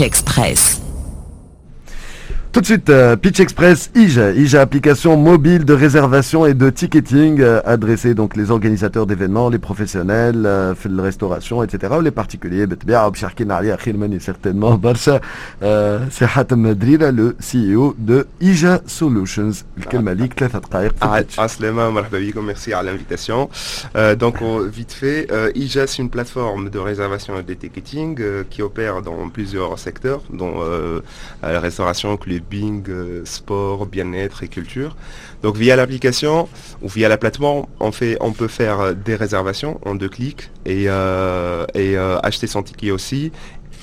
Express. Tout de suite, euh, Pitch Express, IGE, IGE application mobile de réservation et de ticketing euh, adressée donc les organisateurs d'événements, les professionnels, euh, de restauration, etc. les particuliers, certainement, euh, c'est Hatem Madrira, le CEO de IGE Solutions. Ah. Ah, ah, merci à l'invitation. Euh, donc, vite fait, euh, IGE, c'est une plateforme de réservation et de ticketing qui opère dans plusieurs secteurs, dont la restauration, club euh, sport, bien-être et culture. Donc via l'application ou via la plateforme, on, fait, on peut faire euh, des réservations en deux clics et, euh, et acheter son ticket aussi.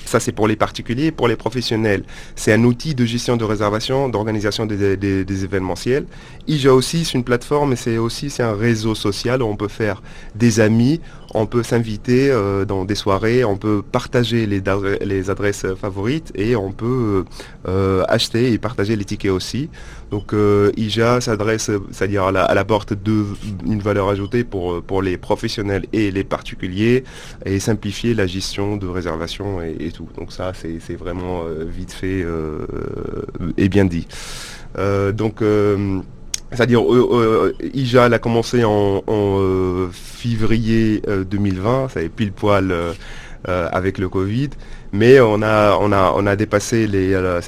Ça, c'est pour les particuliers. Pour les professionnels, c'est un outil de gestion de réservation, d'organisation des événementiels. IJA aussi, c'est une plateforme et c'est aussi c'est un réseau social où on peut faire des amis, on peut s'inviter euh, dans des soirées, on peut partager les, adresses favorites et on peut euh, acheter et partager les tickets aussi. Donc euh, IJA s'adresse, c'est-à-dire à la, porte de une valeur ajoutée pour, les professionnels et les particuliers et simplifier la gestion de réservation et, tout. Donc ça, c'est vraiment euh, vite fait euh, et bien dit. Euh, donc, euh, c'est-à-dire, euh, euh, IJA elle a commencé en, euh, février euh, 2020, ça est pile poil euh, euh, avec le Covid, mais on a, dépassé euh,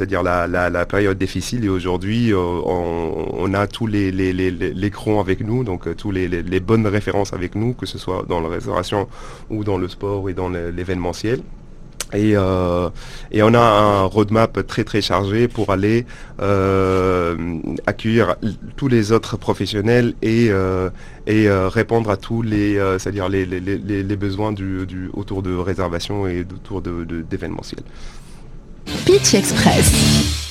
la, période difficile. Et aujourd'hui, euh, on, a tous les, les, crons avec nous, donc euh, tous les, les, bonnes références avec nous, que ce soit dans la restauration ou dans le sport et dans l'événementiel. Et, euh, et on a un roadmap très très chargé pour aller euh, accueillir tous les autres professionnels et, euh, et répondre à tous les, c'est-à-dire les, les, les, les besoins du, du, autour de réservation et autour de, de- d'événementiel. Pitch Express.